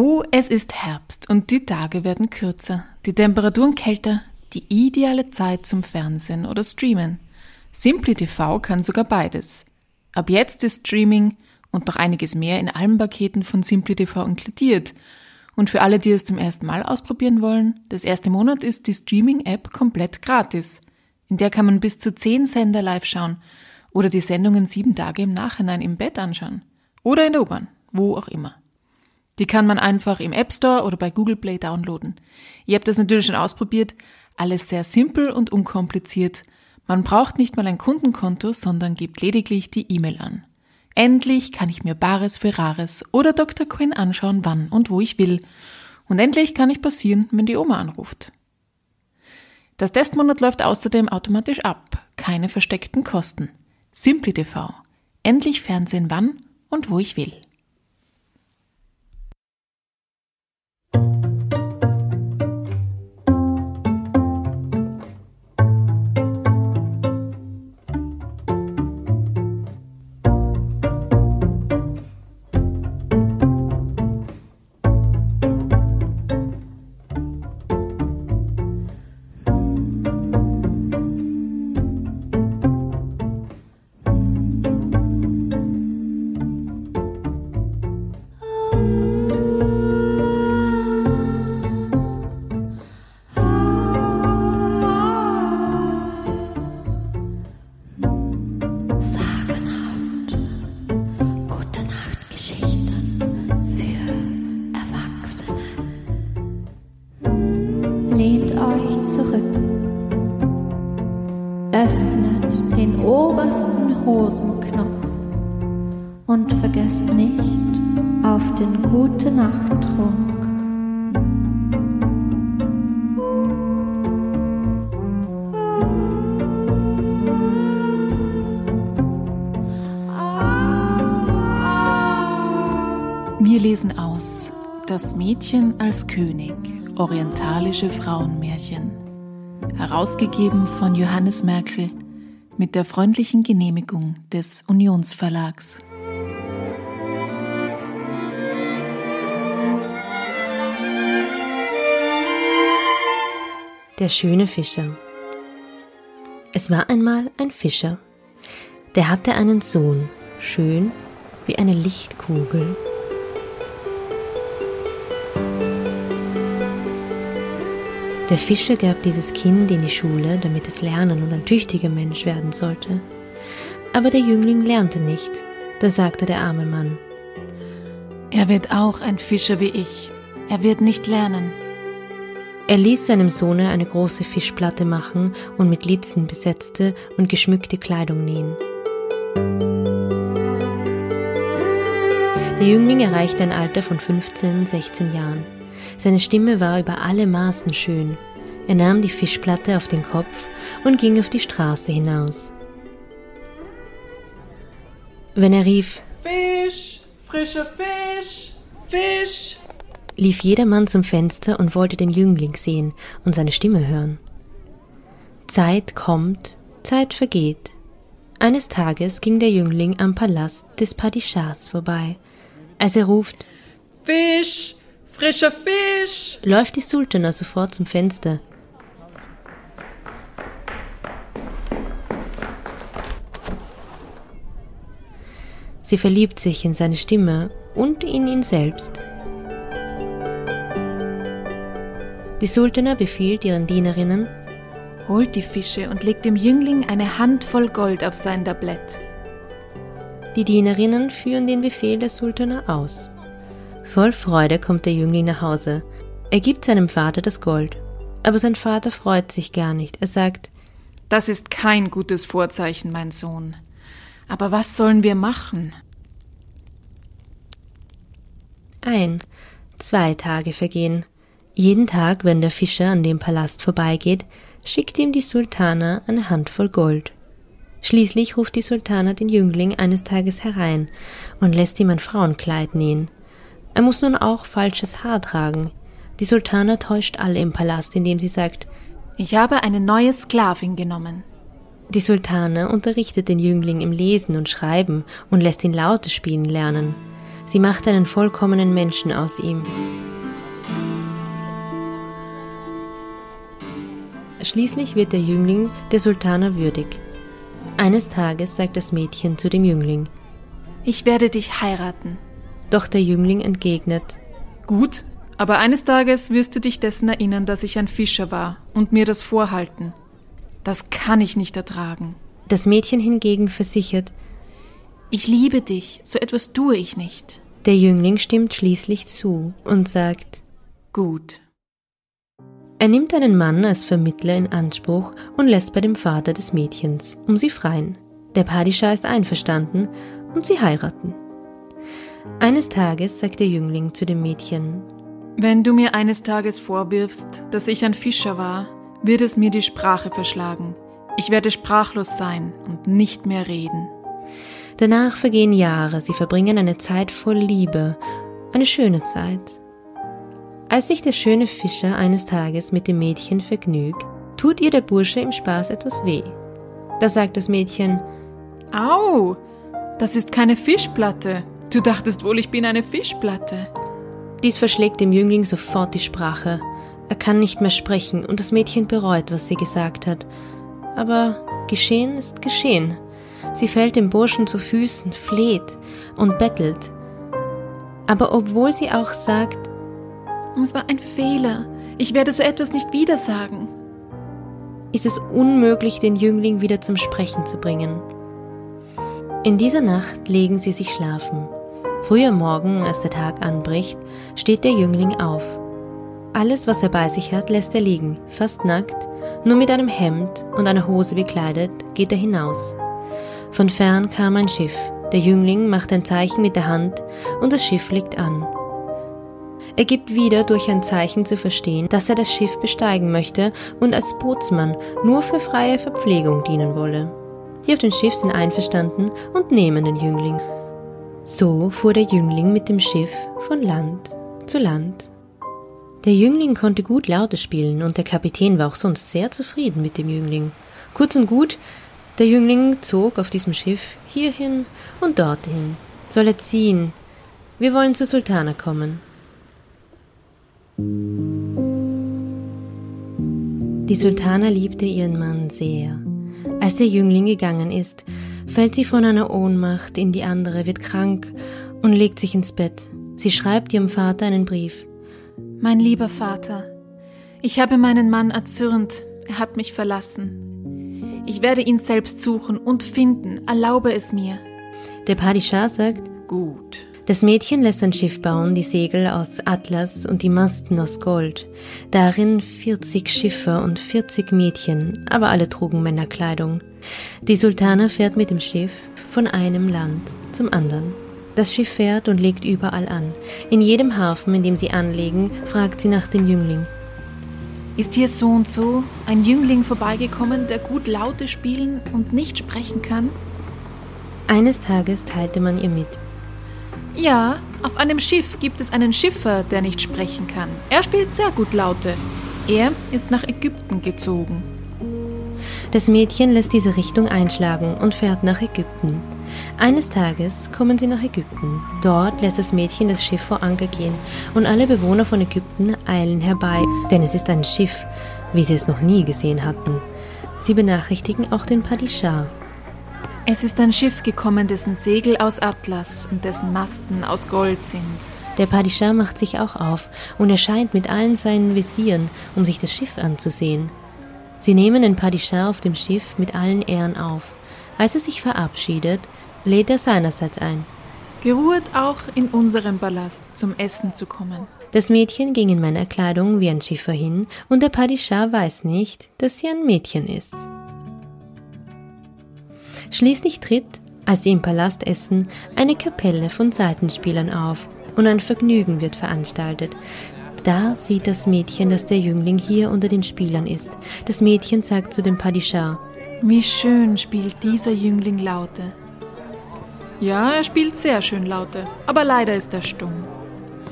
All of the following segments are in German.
Oh, es ist Herbst und die Tage werden kürzer, die Temperaturen kälter, die ideale Zeit zum Fernsehen oder Streamen. Simply TV kann sogar beides. Ab jetzt ist Streaming und noch einiges mehr in allen Paketen von Simply TV inkludiert. Und für alle, die es zum ersten Mal ausprobieren wollen, das erste Monat ist die Streaming-App komplett gratis. In der kann man bis zu zehn Sender live schauen oder die Sendungen sieben Tage im Nachhinein im Bett anschauen. Oder in der U-Bahn, wo auch immer. Die kann man einfach im App Store oder bei Google Play downloaden. Ihr habt das natürlich schon ausprobiert. Alles sehr simpel und unkompliziert. Man braucht nicht mal ein Kundenkonto, sondern gibt lediglich die E-Mail an. Endlich kann ich mir Bares für Rares oder Dr. Quinn anschauen, wann und wo ich will. Und endlich kann ich passieren, wenn die Oma anruft. Das Testmonat läuft außerdem automatisch ab. Keine versteckten Kosten. Simply TV. Endlich Fernsehen wann und wo ich will. Hosenknopf und vergesst nicht auf den gute Nachttrunk. Wir lesen aus Das Mädchen als König, orientalische Frauenmärchen. Herausgegeben von Johannes Merkel mit der freundlichen Genehmigung des Unionsverlags. Der schöne Fischer. Es war einmal ein Fischer, der hatte einen Sohn, schön wie eine Lichtkugel Der Fischer gab dieses Kind in die Schule, damit es lernen und ein tüchtiger Mensch werden sollte. Aber der Jüngling lernte nicht. Da sagte der arme Mann, Er wird auch ein Fischer wie ich. Er wird nicht lernen. Er ließ seinem Sohne eine große Fischplatte machen und mit Litzen besetzte und geschmückte Kleidung nähen. Der Jüngling erreichte ein Alter von 15, 16 Jahren. Seine Stimme war über alle Maßen schön. Er nahm die Fischplatte auf den Kopf und ging auf die Straße hinaus. Wenn er rief Fisch, frischer Fisch, Fisch, lief jedermann zum Fenster und wollte den Jüngling sehen und seine Stimme hören. Zeit kommt, Zeit vergeht. Eines Tages ging der Jüngling am Palast des Padishahs vorbei. Als er ruft Fisch, Frischer Fisch! läuft die Sultana sofort zum Fenster. Sie verliebt sich in seine Stimme und in ihn selbst. Die Sultana befiehlt ihren Dienerinnen, Holt die Fische und legt dem Jüngling eine Handvoll Gold auf sein Tablett. die Dienerinnen führen den Befehl der Sultana aus. Voll Freude kommt der Jüngling nach Hause. Er gibt seinem Vater das Gold. Aber sein Vater freut sich gar nicht. Er sagt, Das ist kein gutes Vorzeichen, mein Sohn. Aber was sollen wir machen? ein, zwei Tage vergehen. Jeden Tag, wenn der Fischer an dem Palast vorbeigeht, schickt ihm die Sultana eine Handvoll Gold. Schließlich ruft die Sultana den Jüngling eines Tages herein und lässt ihm ein Frauenkleid nähen. Er muss nun auch falsches Haar tragen. Die Sultana täuscht alle im Palast, indem sie sagt, Ich habe eine neue Sklavin genommen. die Sultana unterrichtet den Jüngling im Lesen und Schreiben und lässt ihn Laute spielen lernen. Sie macht einen vollkommenen Menschen aus ihm. Schließlich wird der Jüngling der Sultana würdig. Eines Tages sagt das Mädchen zu dem Jüngling. Ich werde dich heiraten. Doch der Jüngling entgegnet. Gut, aber eines Tages wirst du dich dessen erinnern, dass ich ein Fischer war und mir das vorhalten. Das kann ich nicht ertragen. Das Mädchen hingegen versichert, Ich liebe dich, so etwas tue ich nicht. der Jüngling stimmt schließlich zu und sagt, Gut. er nimmt einen Mann als Vermittler in Anspruch und lässt bei dem Vater des Mädchens, um sie freien. Der Padishah ist einverstanden und sie heiraten. Eines Tages sagt der Jüngling zu dem Mädchen, Wenn du mir eines Tages vorwirfst, dass ich ein Fischer war, wird es mir die Sprache verschlagen. Ich werde sprachlos sein und nicht mehr reden. Danach vergehen Jahre, sie verbringen eine Zeit voll Liebe, eine schöne Zeit. Als sich der schöne Fischer eines Tages mit dem Mädchen vergnügt, tut ihr der Bursche im Spaß etwas weh. Da sagt das Mädchen, Au, das ist keine Fischplatte. Du dachtest wohl, ich bin eine Fischplatte. dies verschlägt dem Jüngling sofort die Sprache. Er kann nicht mehr sprechen und das Mädchen bereut, was sie gesagt hat. Aber geschehen ist geschehen. Sie fällt dem Burschen zu Füßen, fleht und bettelt. Aber obwohl sie auch sagt, Es war ein Fehler. Ich werde so etwas nicht wieder sagen. ist es unmöglich, den Jüngling wieder zum Sprechen zu bringen. In dieser Nacht legen sie sich schlafen. Früh am Morgen, als der Tag anbricht, steht der Jüngling auf. Alles, was er bei sich hat, lässt er liegen, fast nackt, nur mit einem Hemd und einer Hose bekleidet, geht er hinaus. Von fern kam ein Schiff. Der Jüngling macht ein Zeichen mit der Hand und das Schiff liegt an. Er gibt wieder durch ein Zeichen zu verstehen, dass er das Schiff besteigen möchte und als Bootsmann nur für freie Verpflegung dienen wolle. Die auf dem Schiff sind einverstanden und nehmen den Jüngling. So fuhr der Jüngling mit dem Schiff von Land zu Land. Der Jüngling konnte gut Laute spielen und der Kapitän war auch sonst sehr zufrieden mit dem Jüngling. Kurz und gut, der Jüngling zog auf diesem Schiff hierhin und dorthin. Soll er ziehen? Wir wollen zur Sultana kommen. Die Sultana liebte ihren Mann sehr. Als der Jüngling gegangen ist, fällt sie von einer Ohnmacht in die andere, wird krank und legt sich ins Bett. Sie schreibt ihrem Vater einen Brief. Mein lieber Vater, ich habe meinen Mann erzürnt. Er hat mich verlassen. Ich werde ihn selbst suchen und finden. Erlaube es mir. Der Padishah sagt, Gut. das Mädchen lässt ein Schiff bauen, die Segel aus Atlas und die Masten aus Gold. Darin 40 Schiffe und 40 Mädchen, aber alle trugen Männerkleidung. Die Sultana fährt mit dem Schiff von einem Land zum anderen. Das Schiff fährt und legt überall an. In jedem Hafen, in dem sie anlegen, fragt sie nach dem Jüngling. Ist hier so und so ein Jüngling vorbeigekommen, der gut Laute spielen und nicht sprechen kann? Eines Tages teilte man ihr mit. Ja, auf einem Schiff gibt es einen Schiffer, der nicht sprechen kann. Er spielt sehr gut Laute. Er ist nach Ägypten gezogen. Das Mädchen lässt diese Richtung einschlagen und fährt nach Ägypten. Eines Tages kommen sie nach Ägypten. Dort lässt das Mädchen das Schiff vor Anker gehen und alle Bewohner von Ägypten eilen herbei, denn es ist ein Schiff, wie sie es noch nie gesehen hatten. Sie benachrichtigen auch den Padishah. Es ist ein Schiff gekommen, dessen Segel aus Atlas und dessen Masten aus Gold sind. Der Padishah macht sich auch auf und erscheint mit allen seinen Visieren, um sich das Schiff anzusehen. Sie nehmen den Padishah auf dem Schiff mit allen Ehren auf. Als er sich verabschiedet, lädt er seinerseits ein. Geruht auch in unserem Palast zum Essen zu kommen. Das Mädchen ging in Männerkleidung wie ein Schiffer hin und der Padishah weiß nicht, dass sie ein Mädchen ist. Schließlich tritt, als sie im Palast essen, eine Kapelle von Seitenspielern auf und ein Vergnügen wird veranstaltet. Da sieht das Mädchen, dass der Jüngling hier unter den Spielern ist. Das Mädchen sagt zu dem Padishah, Wie schön spielt dieser Jüngling Laute. Ja, er spielt sehr schön Laute, aber leider ist er stumm.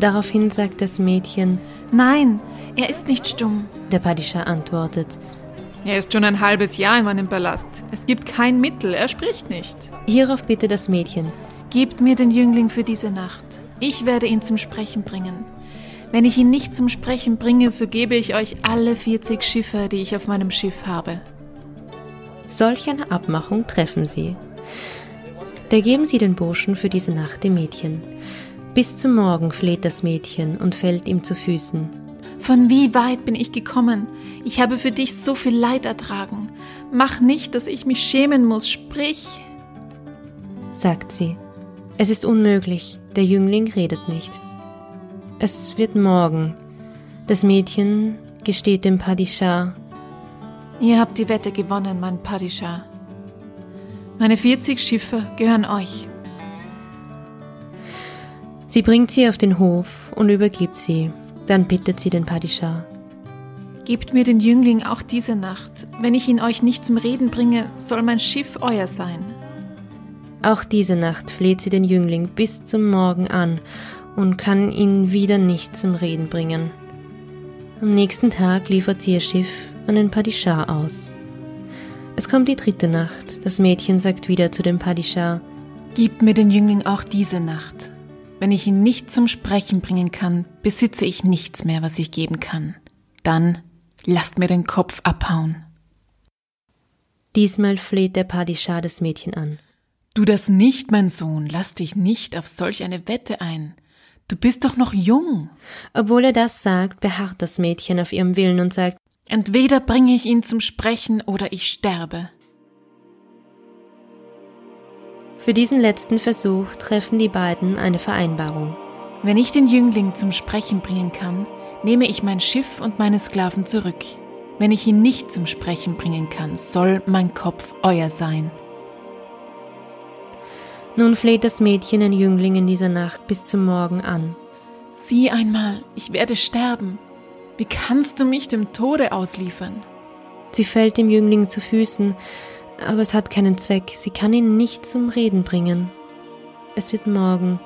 Daraufhin sagt das Mädchen, Nein, er ist nicht stumm. der Padishah antwortet, Er ist schon ein halbes Jahr in meinem Palast. Es gibt kein Mittel, er spricht nicht. hierauf bittet das Mädchen, Gebt mir den Jüngling für diese Nacht. Ich werde ihn zum Sprechen bringen. Wenn ich ihn nicht zum Sprechen bringe, so gebe ich euch alle 40 Schiffe, die ich auf meinem Schiff habe. Solch eine Abmachung treffen sie. Da geben sie den Burschen für diese Nacht dem Mädchen. Bis zum Morgen fleht das Mädchen und fällt ihm zu Füßen. Von wie weit bin ich gekommen? Ich habe für dich so viel Leid ertragen. Mach nicht, dass ich mich schämen muss, sprich. Sagt sie. Es ist unmöglich, der Jüngling redet nicht. Es wird morgen. Das Mädchen gesteht dem Padishah. Ihr habt die Wette gewonnen, mein Padishah. Meine 40 Schiffe gehören euch. Sie bringt sie auf den Hof und übergibt sie. Dann bittet sie den Padishah. Gebt mir den Jüngling auch diese Nacht. Wenn ich ihn euch nicht zum Reden bringe, soll mein Schiff euer sein. Auch diese Nacht fleht sie den Jüngling bis zum Morgen an und kann ihn wieder nicht zum Reden bringen. Am nächsten Tag liefert sie ihr Schiff an den Padishah aus. Es kommt die dritte Nacht. Das Mädchen sagt wieder zu dem Padishah: Gib mir den Jüngling auch diese Nacht. Wenn ich ihn nicht zum Sprechen bringen kann, besitze ich nichts mehr, was ich geben kann. Dann lasst mir den Kopf abhauen. Diesmal fleht der Padishah das Mädchen an. Du das nicht, mein Sohn, lass dich nicht auf solch eine Wette ein. Du bist doch noch jung. Obwohl er das sagt, beharrt das Mädchen auf ihrem Willen und sagt, Entweder bringe ich ihn zum Sprechen oder ich sterbe. Für diesen letzten Versuch treffen die beiden eine Vereinbarung. Wenn ich den Jüngling zum Sprechen bringen kann, nehme ich mein Schiff und meine Sklaven zurück. Wenn ich ihn nicht zum Sprechen bringen kann, soll mein Kopf euer sein. Nun fleht das Mädchen den Jüngling in dieser Nacht bis zum Morgen an. Sieh einmal, ich werde sterben. Wie kannst du mich dem Tode ausliefern? Sie fällt dem Jüngling zu Füßen, aber es hat keinen Zweck, sie kann ihn nicht zum Reden bringen. Es wird morgen.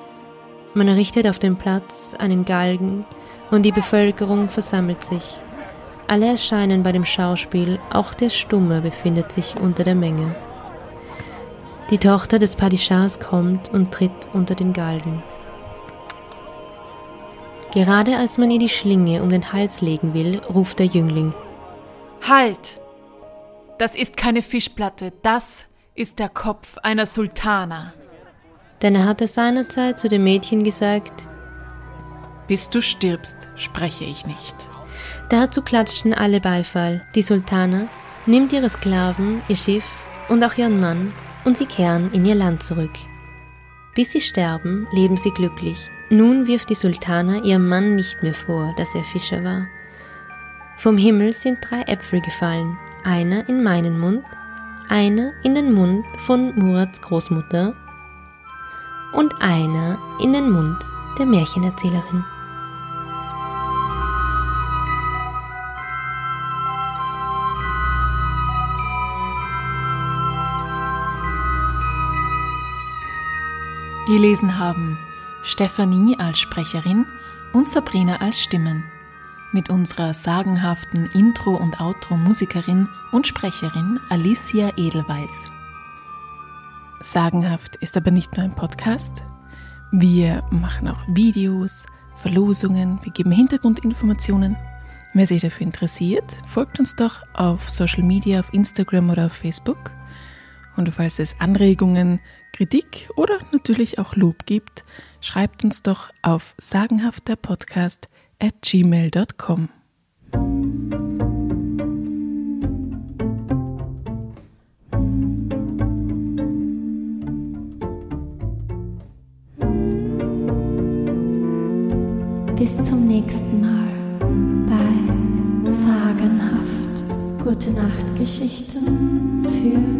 Man errichtet auf dem Platz einen Galgen und die Bevölkerung versammelt sich. Alle erscheinen bei dem Schauspiel, auch der Stumme befindet sich unter der Menge. Die Tochter des Padishahs kommt und tritt unter den Galgen. Gerade als man ihr die Schlinge um den Hals legen will, ruft der Jüngling. Halt! Das ist keine Fischplatte, das ist der Kopf einer Sultana. Denn er hatte seinerzeit zu dem Mädchen gesagt, Bis du stirbst, spreche ich nicht. Dazu klatschten alle Beifall. Die Sultana nimmt ihre Sklaven, ihr Schiff und auch ihren Mann und sie kehren in ihr Land zurück. Bis sie sterben, leben sie glücklich. Nun wirft die Sultana ihrem Mann nicht mehr vor, dass er Fischer war. Vom Himmel sind drei Äpfel gefallen, einer in meinen Mund, einer in den Mund von Murats Großmutter und einer in den Mund der Märchenerzählerin. Gelesen haben Stefanie als Sprecherin und Sabrina als Stimmen. Mit unserer sagenhaften Intro- und Outro-Musikerin und Sprecherin Alicia Edelweiss. Sagenhaft ist aber nicht nur ein Podcast. Wir machen auch Videos, Verlosungen, wir geben Hintergrundinformationen. Wer sich dafür interessiert, folgt uns doch auf Social Media, auf Instagram oder auf Facebook. Und falls es Anregungen, Kritik oder natürlich auch Lob gibt, schreibt uns doch auf sagenhafterpodcast at gmail.com. Bis zum nächsten Mal bei Sagenhaft. Gute Nacht Geschichten für